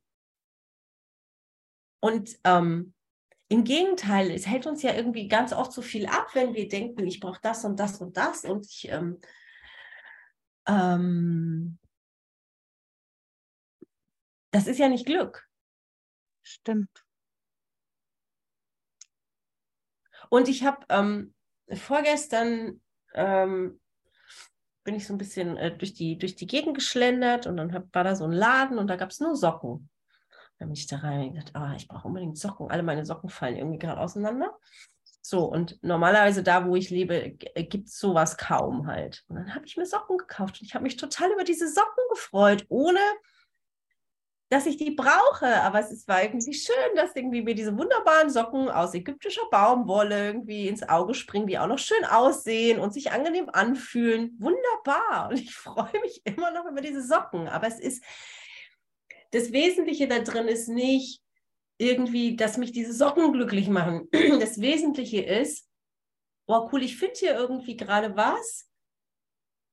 S1: und ähm, im Gegenteil, es hält uns ja irgendwie ganz oft so viel ab, wenn wir denken, ich brauche das und das und das und ich ähm, ähm, das ist ja nicht Glück.
S3: Stimmt.
S1: Und ich habe ähm, vorgestern ähm, bin ich so ein bisschen äh, durch, die, durch die Gegend geschlendert und dann hab, war da so ein Laden und da gab es nur Socken. Dann bin ich da rein und ah, ich brauche unbedingt Socken. Alle meine Socken fallen irgendwie gerade auseinander. So, und normalerweise da, wo ich lebe, äh, gibt es sowas kaum halt. Und dann habe ich mir Socken gekauft und ich habe mich total über diese Socken gefreut, ohne dass ich die brauche. Aber es war irgendwie schön, dass irgendwie mir diese wunderbaren Socken aus ägyptischer Baumwolle irgendwie ins Auge springen, die auch noch schön aussehen und sich angenehm anfühlen. Wunderbar. Und ich freue mich immer noch über diese Socken. Aber es ist, das Wesentliche da drin ist nicht irgendwie, dass mich diese Socken glücklich machen. Das Wesentliche ist, oh cool, ich finde hier irgendwie gerade was,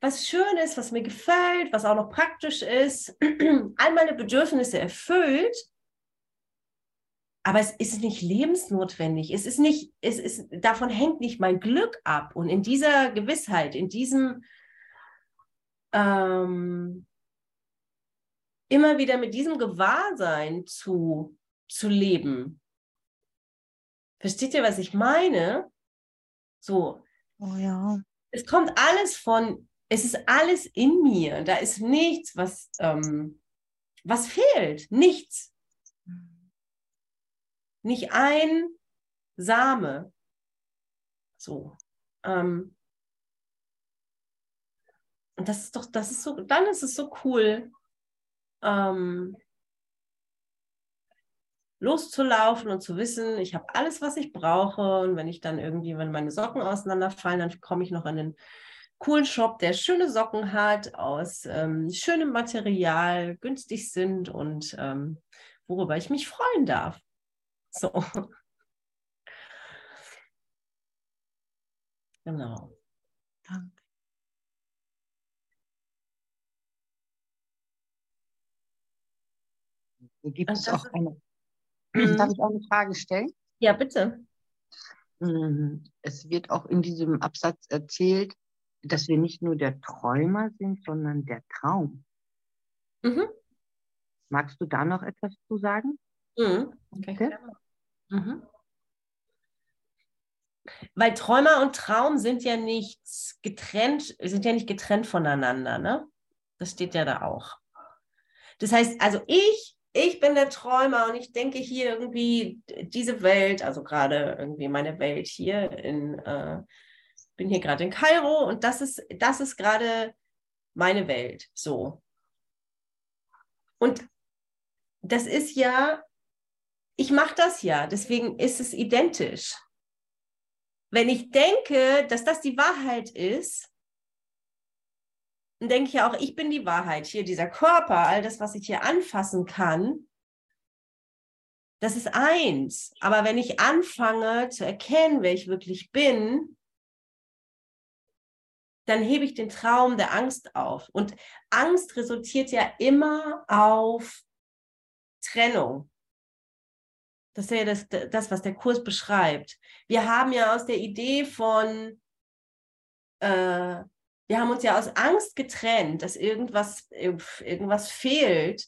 S1: was schön ist, was mir gefällt, was auch noch praktisch ist, all meine Bedürfnisse erfüllt, aber es ist nicht lebensnotwendig. Es ist nicht, es ist, davon hängt nicht mein Glück ab. Und in dieser Gewissheit, in diesem ähm, immer wieder mit diesem Gewahrsein zu, zu leben. Versteht ihr, was ich meine? So.
S3: Oh ja.
S1: Es kommt alles von, es ist alles in mir. Da ist nichts, was, ähm, was fehlt. Nichts. Nicht ein Same. So. Ähm, und das ist doch, das ist so, dann ist es so cool, ähm, loszulaufen und zu wissen, ich habe alles, was ich brauche. Und wenn ich dann irgendwie, wenn meine Socken auseinanderfallen, dann komme ich noch in einen coolen Shop, der schöne Socken hat, aus ähm, schönem Material, günstig sind und ähm, worüber ich mich freuen darf. So. Genau.
S3: Danke.
S5: Hier gibt es auch eine.
S1: Mhm.
S5: Darf ich eine Frage stellen?
S1: Ja, bitte.
S5: Mhm. Es wird auch in diesem Absatz erzählt, dass wir nicht nur der Träumer sind, sondern der Traum.
S1: Mhm.
S5: Magst du da noch etwas zu sagen?
S1: Mhm. Okay.
S5: Okay.
S1: Mhm. Weil Träumer und Traum sind ja nicht getrennt, sind ja nicht getrennt voneinander, ne? Das steht ja da auch. Das heißt, also ich, ich bin der Träumer und ich denke hier irgendwie diese Welt, also gerade irgendwie meine Welt hier in, äh, bin hier gerade in Kairo und das ist, das ist gerade meine Welt, so. Und das ist ja, ich mache das ja, deswegen ist es identisch. Wenn ich denke, dass das die Wahrheit ist, denke ich ja auch, ich bin die Wahrheit. Hier dieser Körper, all das, was ich hier anfassen kann, das ist eins. Aber wenn ich anfange zu erkennen, wer ich wirklich bin, dann hebe ich den Traum der Angst auf. Und Angst resultiert ja immer auf Trennung. Das ist ja das, das, was der Kurs beschreibt. Wir haben ja aus der Idee von, äh, wir haben uns ja aus Angst getrennt, dass irgendwas, irgendwas fehlt.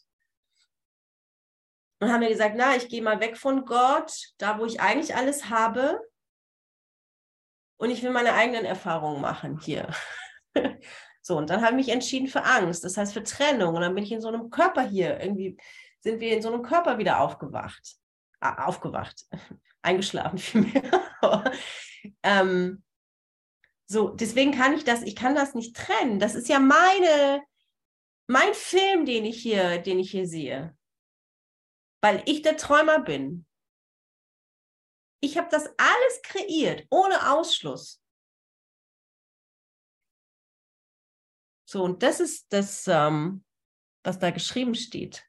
S1: Und haben wir gesagt, na, ich gehe mal weg von Gott, da wo ich eigentlich alles habe. Und ich will meine eigenen Erfahrungen machen hier. so, und dann habe ich mich entschieden für Angst, das heißt für Trennung. Und dann bin ich in so einem Körper hier, irgendwie sind wir in so einem Körper wieder aufgewacht. Aufgewacht, eingeschlafen vielmehr. ähm, so, deswegen kann ich das, ich kann das nicht trennen. Das ist ja meine, mein Film, den ich hier, den ich hier sehe. Weil ich der Träumer bin. Ich habe das alles kreiert, ohne Ausschluss. So, und das ist das, ähm, was da geschrieben steht.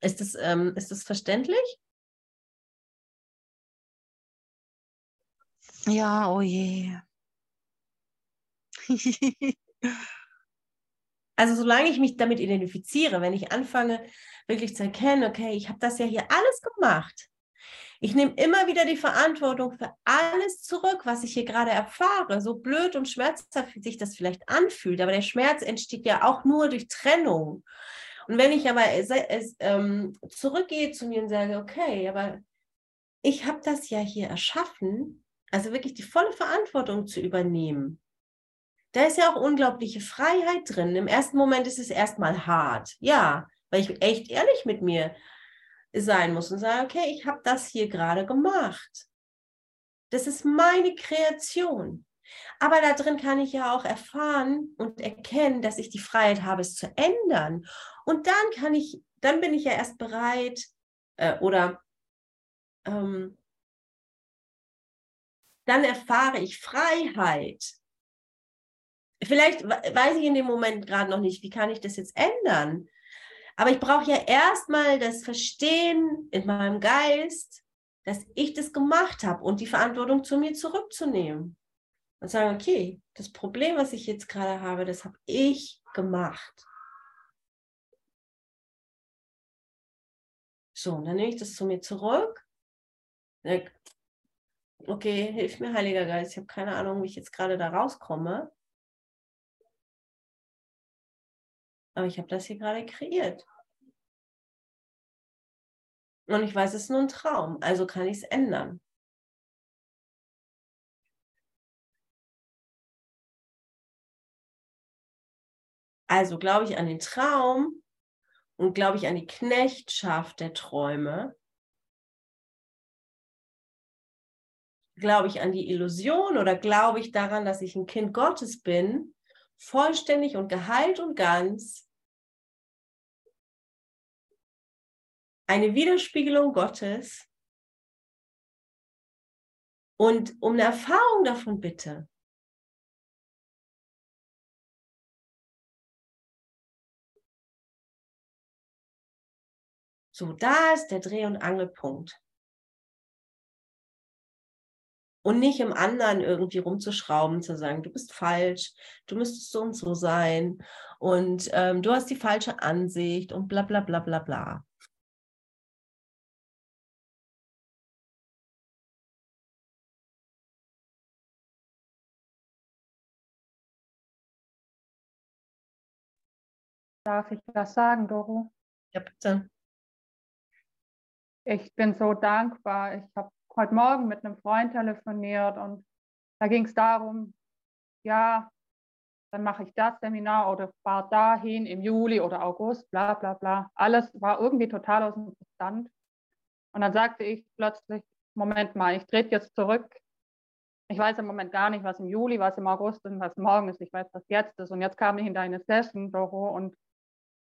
S1: Ist das, ähm, ist das verständlich?
S3: Ja, oh je.
S1: Also solange ich mich damit identifiziere, wenn ich anfange wirklich zu erkennen, okay, ich habe das ja hier alles gemacht. Ich nehme immer wieder die Verantwortung für alles zurück, was ich hier gerade erfahre. So blöd und schmerzhaft sich das vielleicht anfühlt, aber der Schmerz entsteht ja auch nur durch Trennung. Und wenn ich aber es, es, ähm, zurückgehe zu mir und sage, okay, aber ich habe das ja hier erschaffen, also wirklich die volle Verantwortung zu übernehmen. Da ist ja auch unglaubliche Freiheit drin. Im ersten Moment ist es erstmal hart, ja, weil ich echt ehrlich mit mir sein muss und sage, okay, ich habe das hier gerade gemacht. Das ist meine Kreation. Aber da drin kann ich ja auch erfahren und erkennen, dass ich die Freiheit habe, es zu ändern. Und dann kann ich, dann bin ich ja erst bereit äh, oder ähm, dann erfahre ich Freiheit. Vielleicht weiß ich in dem Moment gerade noch nicht, wie kann ich das jetzt ändern? Aber ich brauche ja erstmal das Verstehen in meinem Geist, dass ich das gemacht habe und die Verantwortung zu mir zurückzunehmen. Und sagen, okay, das Problem, was ich jetzt gerade habe, das habe ich gemacht. So, und dann nehme ich das zu mir zurück okay, hilf mir, Heiliger Geist, ich habe keine Ahnung, wie ich jetzt gerade da rauskomme. Aber ich habe das hier gerade kreiert. Und ich weiß, es ist nur ein Traum, also kann ich es ändern. Also glaube ich an den Traum und glaube ich an die Knechtschaft der Träume Glaube ich an die Illusion oder glaube ich daran, dass ich ein Kind Gottes bin, vollständig und geheilt und ganz, eine Widerspiegelung Gottes und um eine Erfahrung davon bitte. So, da ist der Dreh- und Angelpunkt. Und nicht im anderen irgendwie rumzuschrauben, zu sagen, du bist falsch, du müsstest so und so sein und ähm, du hast die falsche Ansicht und bla bla bla bla bla.
S6: Darf ich was sagen, Doro?
S1: Ja, bitte.
S6: Ich bin so dankbar. Ich habe heute Morgen mit einem Freund telefoniert und da ging es darum, ja, dann mache ich das Seminar oder fahre dahin im Juli oder August, bla bla bla. Alles war irgendwie total aus dem Verstand. Und dann sagte ich plötzlich, Moment mal, ich trete jetzt zurück. Ich weiß im Moment gar nicht, was im Juli, was im August und was morgen ist. Ich weiß, was jetzt ist. Und jetzt kam ich in deine Session, Doro, und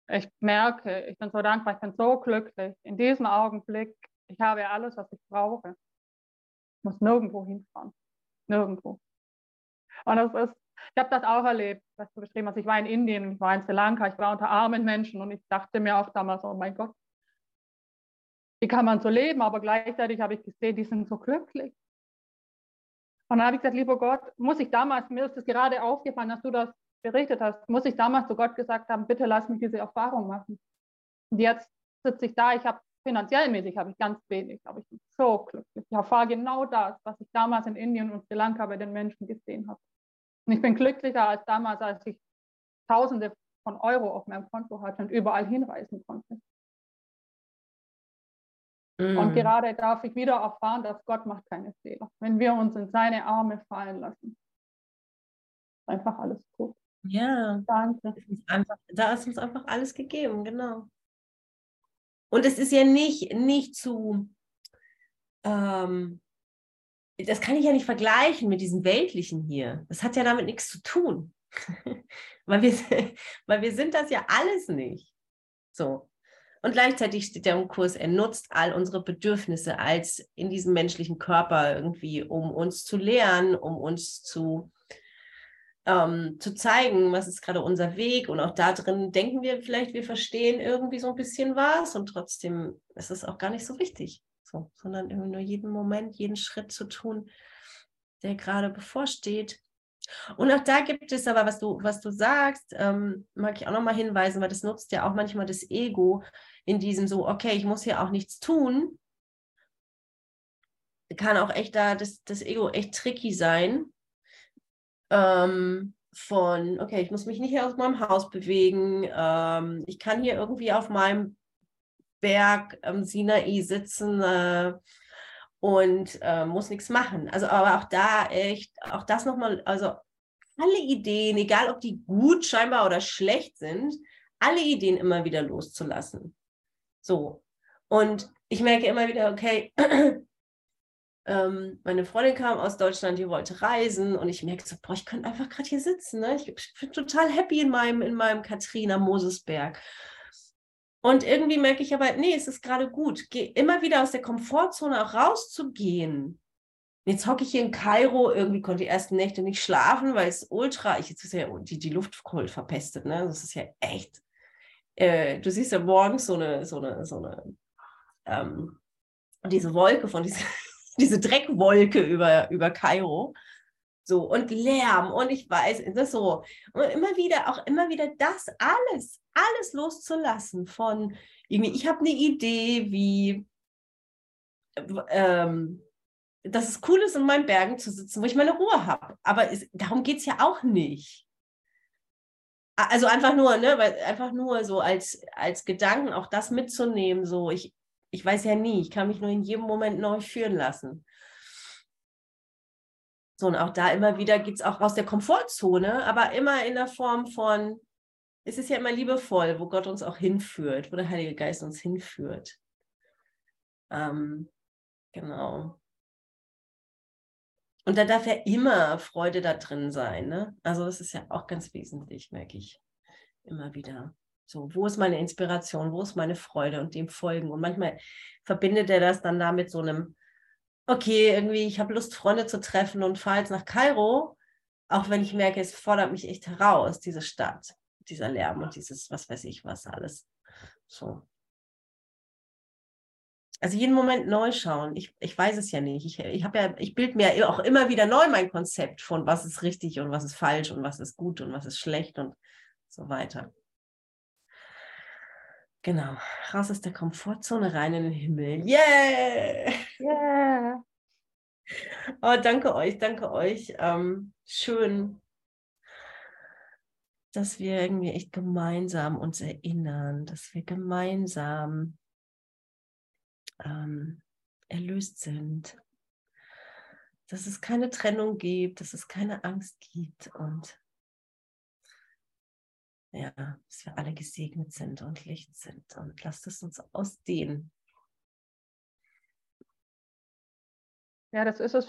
S6: ich merke, ich bin so dankbar, ich bin so glücklich. In diesem Augenblick, ich habe alles, was ich brauche. Muss nirgendwo hinfahren. Nirgendwo. Und das ist, ich habe das auch erlebt, was du beschrieben hast. Ich war in Indien, ich war in Sri Lanka, ich war unter armen Menschen und ich dachte mir auch damals, oh mein Gott, wie kann man so leben? Aber gleichzeitig habe ich gesehen, die sind so glücklich. Und dann habe ich gesagt, lieber Gott, muss ich damals, mir ist es gerade aufgefallen, dass du das berichtet hast, muss ich damals zu Gott gesagt haben, bitte lass mich diese Erfahrung machen. Und jetzt sitze ich da, ich habe finanziell mäßig habe ich ganz wenig, aber ich bin so glücklich. Ich erfahre genau das, was ich damals in Indien und Sri Lanka bei den Menschen gesehen habe. Und ich bin glücklicher als damals, als ich Tausende von Euro auf meinem Konto hatte und überall hinreisen konnte. Mm. Und gerade darf ich wieder erfahren, dass Gott macht keine Fehler. Wenn wir uns in seine Arme fallen lassen, einfach alles gut.
S1: Ja,
S6: Danke.
S1: einfach, da ist uns einfach alles gegeben, genau. Und es ist ja nicht, nicht zu, ähm, das kann ich ja nicht vergleichen mit diesem Weltlichen hier. Das hat ja damit nichts zu tun. weil, wir, weil wir sind das ja alles nicht. So. Und gleichzeitig steht der im Kurs, er nutzt all unsere Bedürfnisse als in diesem menschlichen Körper irgendwie, um uns zu lernen, um uns zu ähm, zu zeigen, was ist gerade unser Weg. Und auch da drin denken wir vielleicht, wir verstehen irgendwie so ein bisschen was und trotzdem ist es auch gar nicht so wichtig. So, sondern irgendwie nur jeden Moment, jeden Schritt zu tun, der gerade bevorsteht. Und auch da gibt es aber, was du, was du sagst, ähm, mag ich auch nochmal hinweisen, weil das nutzt ja auch manchmal das Ego in diesem so, okay, ich muss hier auch nichts tun. Kann auch echt da das, das Ego echt tricky sein, ähm, von, okay, ich muss mich nicht aus meinem Haus bewegen, ähm, ich kann hier irgendwie auf meinem Berg am Sinai sitzen äh, und äh, muss nichts machen. Also aber auch da echt, auch das nochmal, also alle Ideen, egal ob die gut scheinbar oder schlecht sind, alle Ideen immer wieder loszulassen. So. Und ich merke immer wieder, okay, ähm, meine Freundin kam aus Deutschland, die wollte reisen und ich merkte so, boah, ich könnte einfach gerade hier sitzen. Ne? Ich, ich, bin total happy in meinem, in meinem Katrina Mosesberg. Und irgendwie merke ich aber, nee, es ist gerade gut. Geh immer wieder aus der Komfortzone auch rauszugehen. Jetzt hocke ich hier in Kairo, irgendwie konnte die ersten Nächte nicht schlafen, weil es ultra, ich jetzt ist ja die, die Luft voll verpestet, ne? Das ist ja echt. Äh, du siehst ja morgens so eine, so eine, so eine, ähm, diese Wolke von diesem diese Dreckwolke über, über Kairo. So, und Lärm und ich weiß, das so. Und immer wieder, auch immer wieder das alles, alles loszulassen von irgendwie, ich habe eine Idee, wie, ähm, dass es cool ist, in meinen Bergen zu sitzen, wo ich meine Ruhe habe. Aber es, darum geht es ja auch nicht. Also einfach nur, ne, weil einfach nur so als, als Gedanken auch das mitzunehmen, so ich, ich weiß ja nie, ich kann mich nur in jedem Moment neu führen lassen. So, und auch da immer wieder geht es auch aus der Komfortzone, aber immer in der Form von, es ist ja immer liebevoll, wo Gott uns auch hinführt, wo der Heilige Geist uns hinführt. Ähm, genau. Und da darf ja immer Freude da drin sein. Ne? Also das ist ja auch ganz wesentlich, merke ich immer wieder. So, wo ist meine Inspiration, wo ist meine Freude und dem folgen. Und manchmal verbindet er das dann da mit so einem, okay, irgendwie, ich habe Lust, Freunde zu treffen und fahre jetzt nach Kairo, auch wenn ich merke, es fordert mich echt heraus, diese Stadt, dieser Lärm und dieses, was weiß ich, was alles. So. Also jeden Moment neu schauen. Ich, ich weiß es ja nicht. Ich, ich ja, ich bilde mir auch immer wieder neu mein Konzept von was ist richtig und was ist falsch und was ist gut und was ist schlecht und so weiter. Genau. Raus aus der Komfortzone, rein in den Himmel. Yeah!
S6: Yeah!
S1: Oh, danke euch, danke euch. Ähm, schön, dass wir irgendwie echt gemeinsam uns erinnern, dass wir gemeinsam ähm, erlöst sind, dass es keine Trennung gibt, dass es keine Angst gibt und ja, dass wir alle gesegnet sind und Licht sind und lasst es uns ausdehnen.
S6: Ja, das ist es